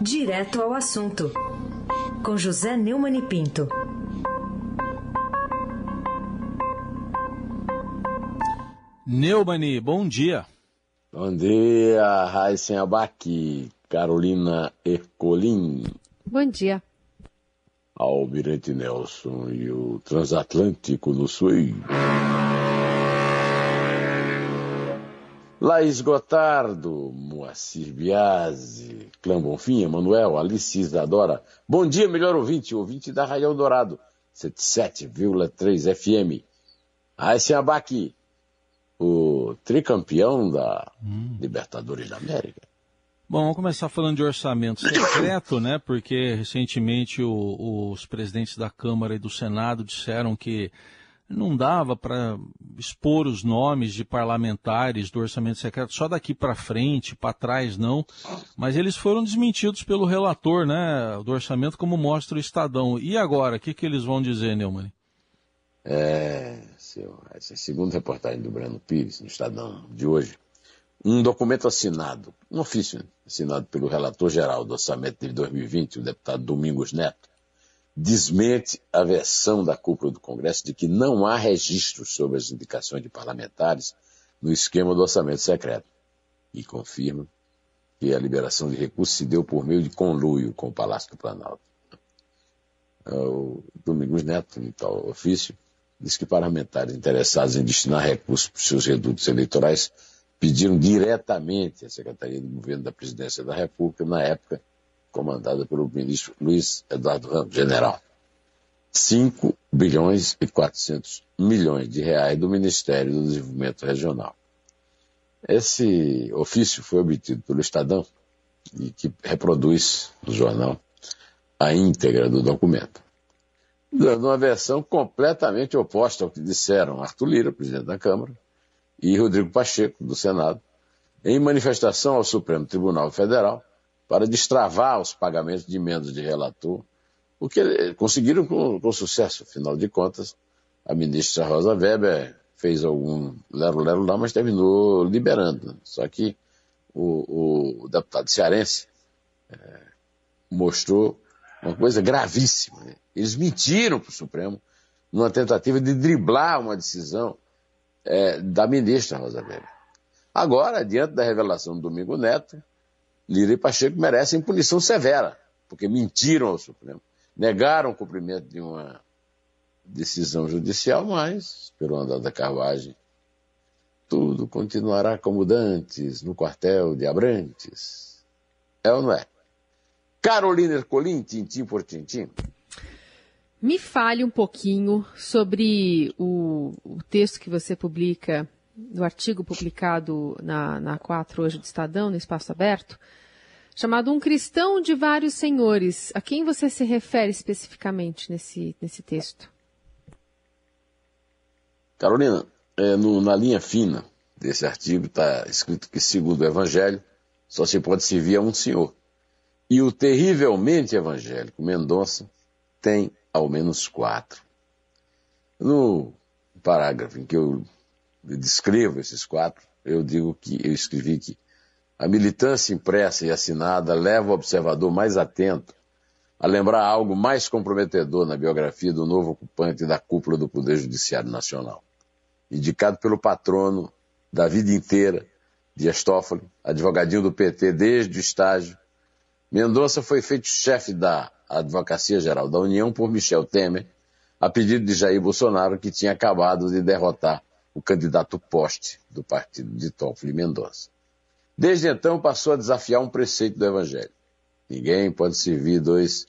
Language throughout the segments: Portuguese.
Direto ao assunto, com José Neumann e Pinto. Neumani, bom dia. Bom dia, Raíssen Abac, Carolina Ercolim. Bom dia. Almirante Nelson e o Transatlântico no Sul. Laís Gotardo, Moacir Biasi, Clã Bonfim, Emanuel, Alice Isadora. Bom dia, melhor ouvinte, ouvinte da Raião Dourado, 77,3 FM. Raíssen Abac, o tricampeão da hum. Libertadores da América. Bom, vamos começar falando de orçamento secreto, né? Porque recentemente o, os presidentes da Câmara e do Senado disseram que não dava para expor os nomes de parlamentares do orçamento secreto só daqui para frente, para trás não, mas eles foram desmentidos pelo relator, né, do orçamento, como mostra o Estadão. E agora, o que, que eles vão dizer, Neumann? É, seu, essa é a segunda reportagem do Breno Pires, no Estadão de hoje. Um documento assinado, um ofício assinado pelo relator geral do orçamento de 2020, o deputado Domingos Neto, desmente a versão da cúpula do Congresso de que não há registros sobre as indicações de parlamentares no esquema do orçamento secreto e confirma que a liberação de recursos se deu por meio de conluio com o Palácio do Planalto. O Domingos Neto, em tal ofício, diz que parlamentares interessados em destinar recursos para os seus redutos eleitorais pediram diretamente à Secretaria de Governo da Presidência da República, na época comandada pelo ministro Luiz Eduardo Ramos, general. 5 bilhões e 400 milhões de reais do Ministério do Desenvolvimento Regional. Esse ofício foi obtido pelo Estadão e que reproduz no jornal a íntegra do documento dando uma versão completamente oposta ao que disseram Arthur Lira, presidente da Câmara, e Rodrigo Pacheco, do Senado, em manifestação ao Supremo Tribunal Federal para destravar os pagamentos de emendas de relator, o que conseguiram com, com sucesso. Afinal de contas, a ministra Rosa Weber fez algum lero-lero lá, mas terminou liberando. Só que o, o deputado cearense é, mostrou uma coisa gravíssima. Né? Eles mentiram para o Supremo numa tentativa de driblar uma decisão é, da ministra Rosa Weber. Agora, diante da revelação do Domingo Neto, Lira e Pacheco merecem punição severa, porque mentiram ao Supremo, negaram o cumprimento de uma decisão judicial, mas, pelo andar da carruagem, tudo continuará como dantes no quartel de Abrantes. É ou não é? Carolina Ercolim, tintim por tintim. Me fale um pouquinho sobre o, o, texto que você publica, do artigo publicado na, na 4 hoje do Estadão, no Espaço Aberto, chamado Um Cristão de Vários Senhores. A quem você se refere especificamente nesse, nesse texto? Carolina, é, no, na linha fina desse artigo está escrito que, segundo o Evangelho, só se pode servir a um Senhor. E o terrivelmente evangélico Mendonça tem ao menos quatro. No parágrafo em que eu descrevo esses quatro, eu digo que eu escrevi que a militância impressa e assinada leva o observador mais atento a lembrar algo mais comprometedor na biografia do novo ocupante da cúpula do Poder Judiciário Nacional. Indicado pelo patrono da vida inteira, Dias Toffoli, advogadinho do PT desde o estágio, Mendonça foi feito chefe da Advocacia Geral da União por Michel Temer, a pedido de Jair Bolsonaro, que tinha acabado de derrotar o candidato poste do partido de Toffoli Mendonça. Desde então passou a desafiar um preceito do Evangelho. Ninguém pode servir dois,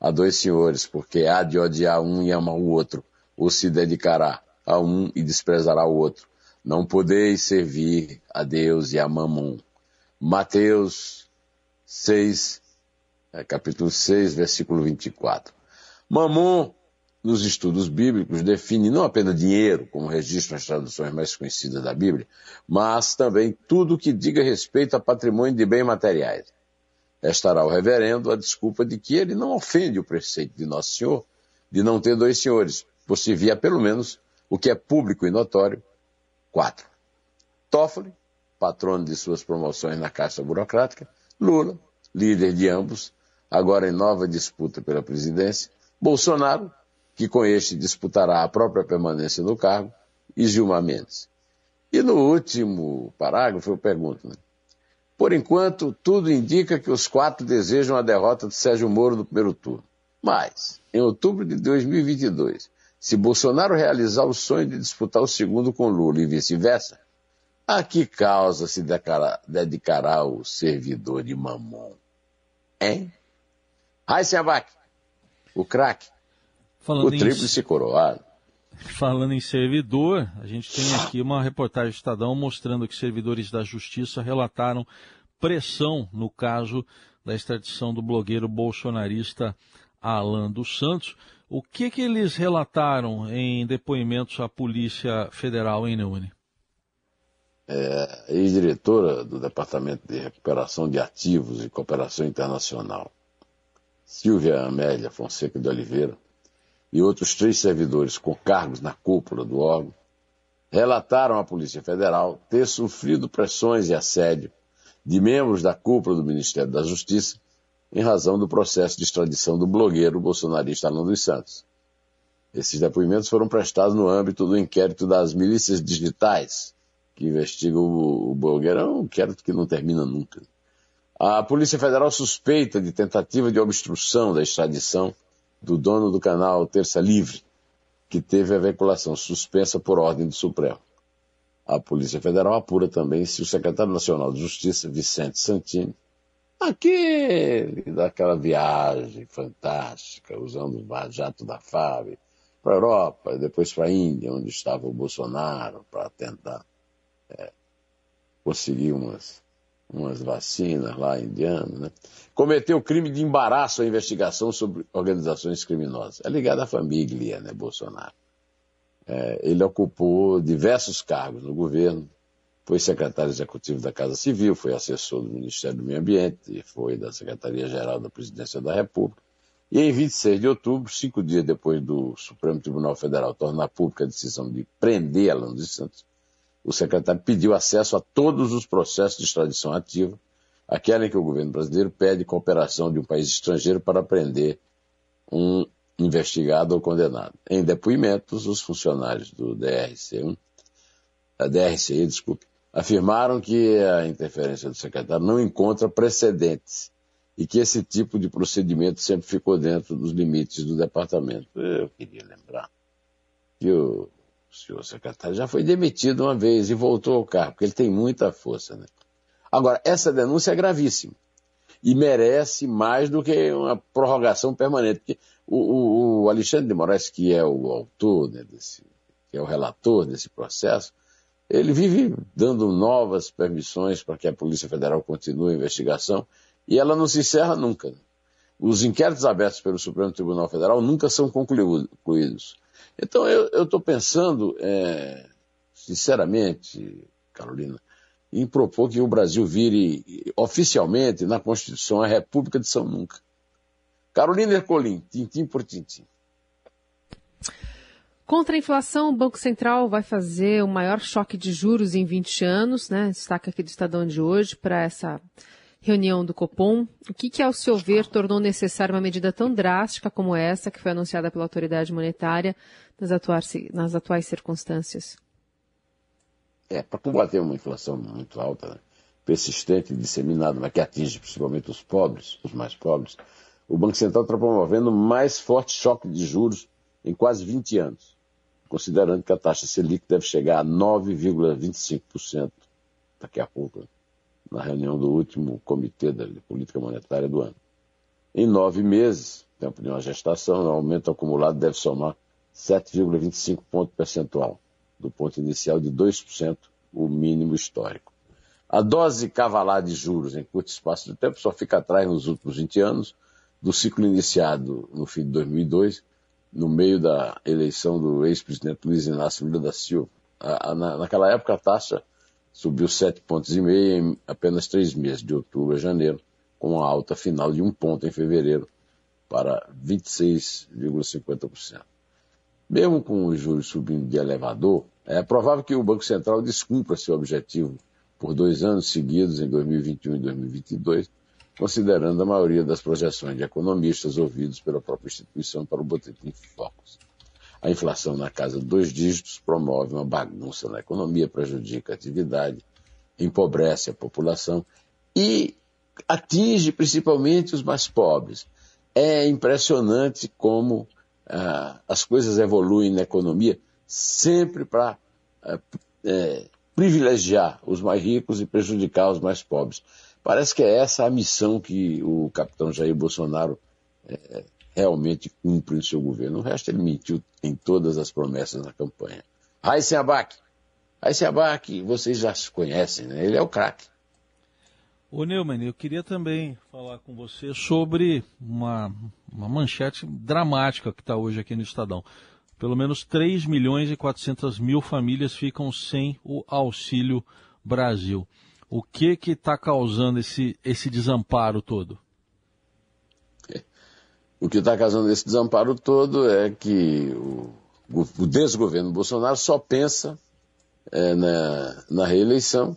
a dois senhores, porque há de odiar um e amar o outro, ou se dedicará a um e desprezará o outro. Não podeis servir a Deus e a Mamon. Mateus 6, é, capítulo 6, versículo 24. Mamon, nos estudos bíblicos, define não apenas dinheiro, como registro nas traduções mais conhecidas da Bíblia, mas também tudo que diga respeito a patrimônio de bens materiais. Estará o reverendo a desculpa de que ele não ofende o preceito de Nosso Senhor de não ter dois senhores, por se via pelo menos o que é público e notório, quatro. Toffoli, patrono de suas promoções na Caixa Burocrática, Lula, líder de ambos, agora em nova disputa pela presidência, Bolsonaro, que com este disputará a própria permanência no cargo, e Gilmar Mendes. E no último parágrafo eu pergunto, né? Por enquanto, tudo indica que os quatro desejam a derrota de Sérgio Moro no primeiro turno. Mas, em outubro de 2022, se Bolsonaro realizar o sonho de disputar o segundo com Lula e vice-versa, a que causa se dedicará o servidor de Mamon? Hein? Raíssa Abac, o craque, o tríplice em... coroado. Falando em servidor, a gente tem aqui uma reportagem do Estadão mostrando que servidores da Justiça relataram pressão no caso da extradição do blogueiro bolsonarista Alan dos Santos. O que, que eles relataram em depoimentos à Polícia Federal em Neune? É, ex-diretora do Departamento de Recuperação de Ativos e Cooperação Internacional, Silvia Amélia Fonseca de Oliveira, e outros três servidores com cargos na cúpula do órgão relataram à Polícia Federal ter sofrido pressões e assédio de membros da cúpula do Ministério da Justiça em razão do processo de extradição do blogueiro bolsonarista Alan dos Santos. Esses depoimentos foram prestados no âmbito do inquérito das milícias digitais, que investigam o, o blogueiro. É um inquérito que não termina nunca. A Polícia Federal suspeita de tentativa de obstrução da extradição do dono do canal Terça Livre, que teve a veiculação suspensa por ordem do Supremo. A Polícia Federal apura também se o secretário nacional de Justiça, Vicente Santini, aquele daquela viagem fantástica, usando o jato da FAB, para a Europa depois para a Índia, onde estava o Bolsonaro, para tentar é, conseguir umas umas vacinas lá indianas, né? cometeu crime de embaraço à investigação sobre organizações criminosas. É ligado à família, né, Bolsonaro. É, ele ocupou diversos cargos no governo, foi secretário executivo da Casa Civil, foi assessor do Ministério do Meio Ambiente, foi da Secretaria-Geral da Presidência da República. E em 26 de outubro, cinco dias depois do Supremo Tribunal Federal tornar pública a decisão de prender Alan dos Santos, o secretário pediu acesso a todos os processos de extradição ativa, aquela em que o governo brasileiro pede cooperação de um país estrangeiro para prender um investigado ou condenado. Em depoimentos, os funcionários do DRC1, da DRCI, desculpe, afirmaram que a interferência do secretário não encontra precedentes e que esse tipo de procedimento sempre ficou dentro dos limites do departamento. Eu queria lembrar que o senhor secretário já foi demitido uma vez e voltou ao cargo, porque ele tem muita força. Né? Agora, essa denúncia é gravíssima e merece mais do que uma prorrogação permanente. Porque o, o, o Alexandre de Moraes, que é o autor, né, desse, que é o relator desse processo, ele vive dando novas permissões para que a Polícia Federal continue a investigação e ela não se encerra nunca. Os inquéritos abertos pelo Supremo Tribunal Federal nunca são concluídos. Então eu estou pensando, é, sinceramente, Carolina, em propor que o Brasil vire oficialmente na Constituição a República de São Nunca. Carolina Ercolim, tintim por tintim. Contra a inflação, o Banco Central vai fazer o maior choque de juros em 20 anos, né? Destaca aqui do Estadão de hoje para essa reunião do Copom. O que, que, ao seu ver, tornou necessária uma medida tão drástica como essa, que foi anunciada pela autoridade monetária nas atuais, nas atuais circunstâncias? É, para combater uma inflação muito alta, né, persistente e disseminada, mas que atinge principalmente os pobres, os mais pobres, o Banco Central está promovendo o mais forte choque de juros em quase 20 anos, considerando que a taxa Selic deve chegar a 9,25% daqui a pouco. Né na reunião do último Comitê de Política Monetária do ano. Em nove meses, tempo de uma gestação, o aumento acumulado deve somar 7,25 ponto percentual, do ponto inicial de 2%, o mínimo histórico. A dose cavalar de juros em curto espaço de tempo só fica atrás nos últimos 20 anos do ciclo iniciado no fim de 2002, no meio da eleição do ex-presidente Luiz Inácio Lula da Silva. naquela época, a taxa subiu 7,5 pontos e meio em apenas três meses, de outubro a janeiro, com uma alta final de um ponto em fevereiro para 26,50%. Mesmo com os juros subindo de elevador, é provável que o Banco Central descumpra seu objetivo por dois anos seguidos, em 2021 e 2022, considerando a maioria das projeções de economistas ouvidos pela própria instituição para o Boletim Focus. A inflação na casa de dois dígitos promove uma bagunça na economia, prejudica a atividade, empobrece a população e atinge principalmente os mais pobres. É impressionante como ah, as coisas evoluem na economia sempre para ah, é, privilegiar os mais ricos e prejudicar os mais pobres. Parece que é essa a missão que o capitão Jair Bolsonaro é, realmente cumpre em seu governo. O resto ele mentiu em todas as promessas na campanha. Raíssen Abac. Raíssen Abac, vocês já se conhecem, né? Ele é o craque. Ô Neumann, eu queria também falar com você sobre uma, uma manchete dramática que está hoje aqui no Estadão. Pelo menos 3 milhões e 400 mil famílias ficam sem o Auxílio Brasil. O que que está causando esse, esse desamparo todo? O que está causando esse desamparo todo é que o, o desgoverno Bolsonaro só pensa é, na, na reeleição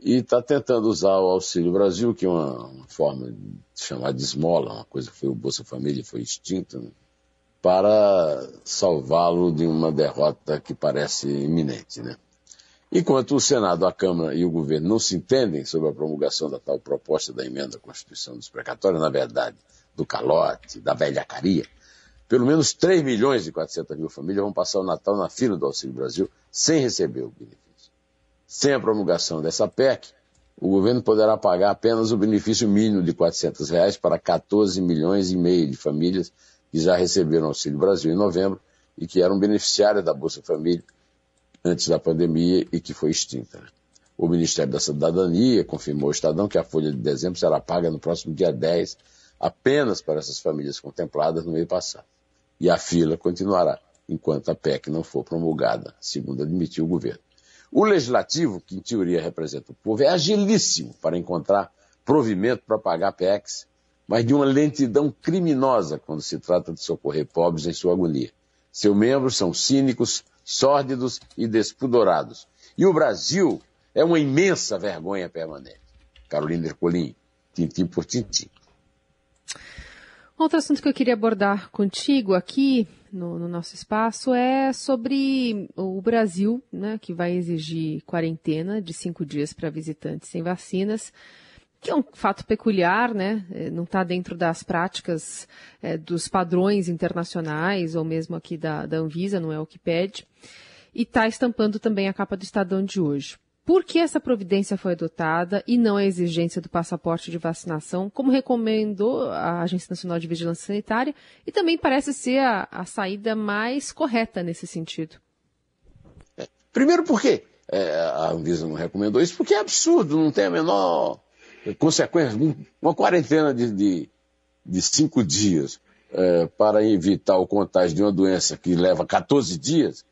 e está tentando usar o Auxílio Brasil, que é uma, uma, forma de chamar de esmola, uma coisa que foi o Bolsa Família, foi extinto, né? para salvá-lo de uma derrota que parece iminente. Né? Enquanto o Senado, a Câmara e o governo não se entendem sobre a promulgação da tal proposta da emenda à Constituição dos precatórios, na verdade, do calote, da velhacaria, pelo menos 3 milhões e 400 mil famílias vão passar o Natal na fila do Auxílio Brasil sem receber o benefício. Sem a promulgação dessa PEC, o governo poderá pagar apenas o benefício mínimo de 400 reais para 14 milhões e meio de famílias que já receberam Auxílio Brasil em novembro e que eram beneficiárias da Bolsa Família antes da pandemia e que foi extinta. O Ministério da Cidadania confirmou ao Estadão que a folha de dezembro será paga no próximo dia 10 apenas para essas famílias contempladas no mês passado. E a fila continuará enquanto a PEC não for promulgada, segundo admitiu o governo. O legislativo, que em teoria representa o povo, é agilíssimo para encontrar provimento para pagar PECs, mas de uma lentidão criminosa quando se trata de socorrer pobres em sua agonia. Seus membros são cínicos, sórdidos e despudorados. E o Brasil é uma imensa vergonha permanente. Carolina Ercolim, tintim por tintim. Outro assunto que eu queria abordar contigo aqui no, no, nosso espaço é sobre o Brasil, né, que vai exigir quarentena de cinco dias para visitantes sem vacinas, que é um fato peculiar, né? É, não está dentro das práticas é, dos padrões internacionais ou mesmo aqui da, da Anvisa, não é o que pede. E está estampando também a capa do Estadão de hoje. Por que essa providência foi adotada e não a exigência do passaporte de vacinação, como recomendou a Agência Nacional de Vigilância Sanitária, e também parece ser a, a saída mais correta nesse sentido? É, primeiro, por quê? É, a Anvisa não recomendou isso? Porque é absurdo, não tem a menor consequência. Uma quarentena de, de, de cinco dias é, para evitar o contágio de uma doença que leva 14 dias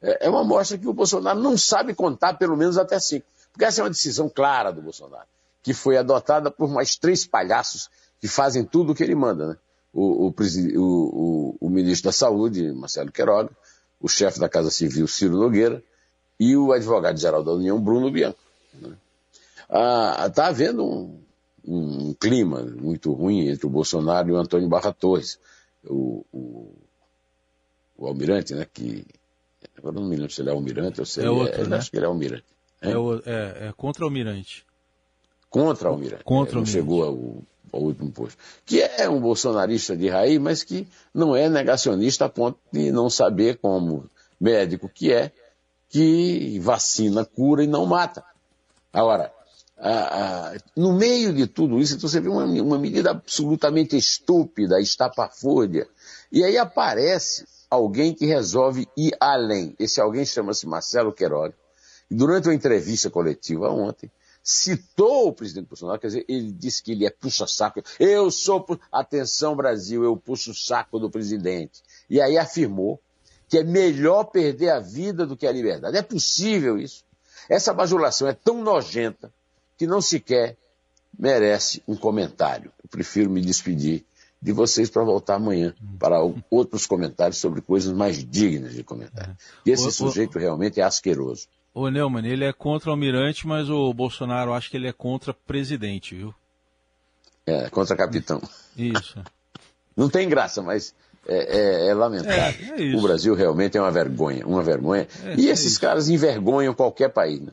é, é uma mostra que o Bolsonaro não sabe contar pelo menos até cinco. Porque essa é uma decisão clara do Bolsonaro, que foi adotada por mais três palhaços que fazem tudo o que ele manda. Né? O, o, o, o ministro da Saúde, Marcelo Queiroga, o chefe da Casa Civil, Ciro Nogueira, e o advogado-geral da União, Bruno Bianco. Está né? ah, tá havendo um, um, clima muito ruim entre o Bolsonaro e o Antônio Barra Torres, o, o, o almirante, né, que Agora não me lembro se ele é almirante ou se é ele outro, é, né? Acho que ele é almirante. É, o, é, é contra almirante. Contra almirante. Contra é, almirante. Chegou ao, ao, último posto. Que é um bolsonarista de raiz, mas que não é negacionista a ponto de não saber como médico que é, que vacina, cura e não mata. Agora, a, a, no meio de tudo isso, então você vê uma, uma medida absolutamente estúpida, estapafúrdia. E aí aparece alguém que resolve ir além. Esse alguém chama-se Marcelo Queiroga. Durante uma entrevista coletiva ontem, citou o presidente Bolsonaro, quer dizer, ele disse que ele é puxa-saco. Eu sou, atenção Brasil, eu puxo o saco do presidente. E aí afirmou que é melhor perder a vida do que a liberdade. É possível isso? Essa bajulação é tão nojenta que não sequer merece um comentário. Eu prefiro me despedir de vocês para voltar amanhã para outros comentários sobre coisas mais dignas de comentário. E esse o, sujeito o, realmente é asqueroso. Ô Neumann, ele é contra o almirante, mas o Bolsonaro acha que ele é contra presidente, viu? É, contra capitão. Isso. Não tem graça, mas é, é, é lamentável. É, é o Brasil realmente é uma vergonha, uma vergonha. É, e é esses caras envergonham qualquer país. Né?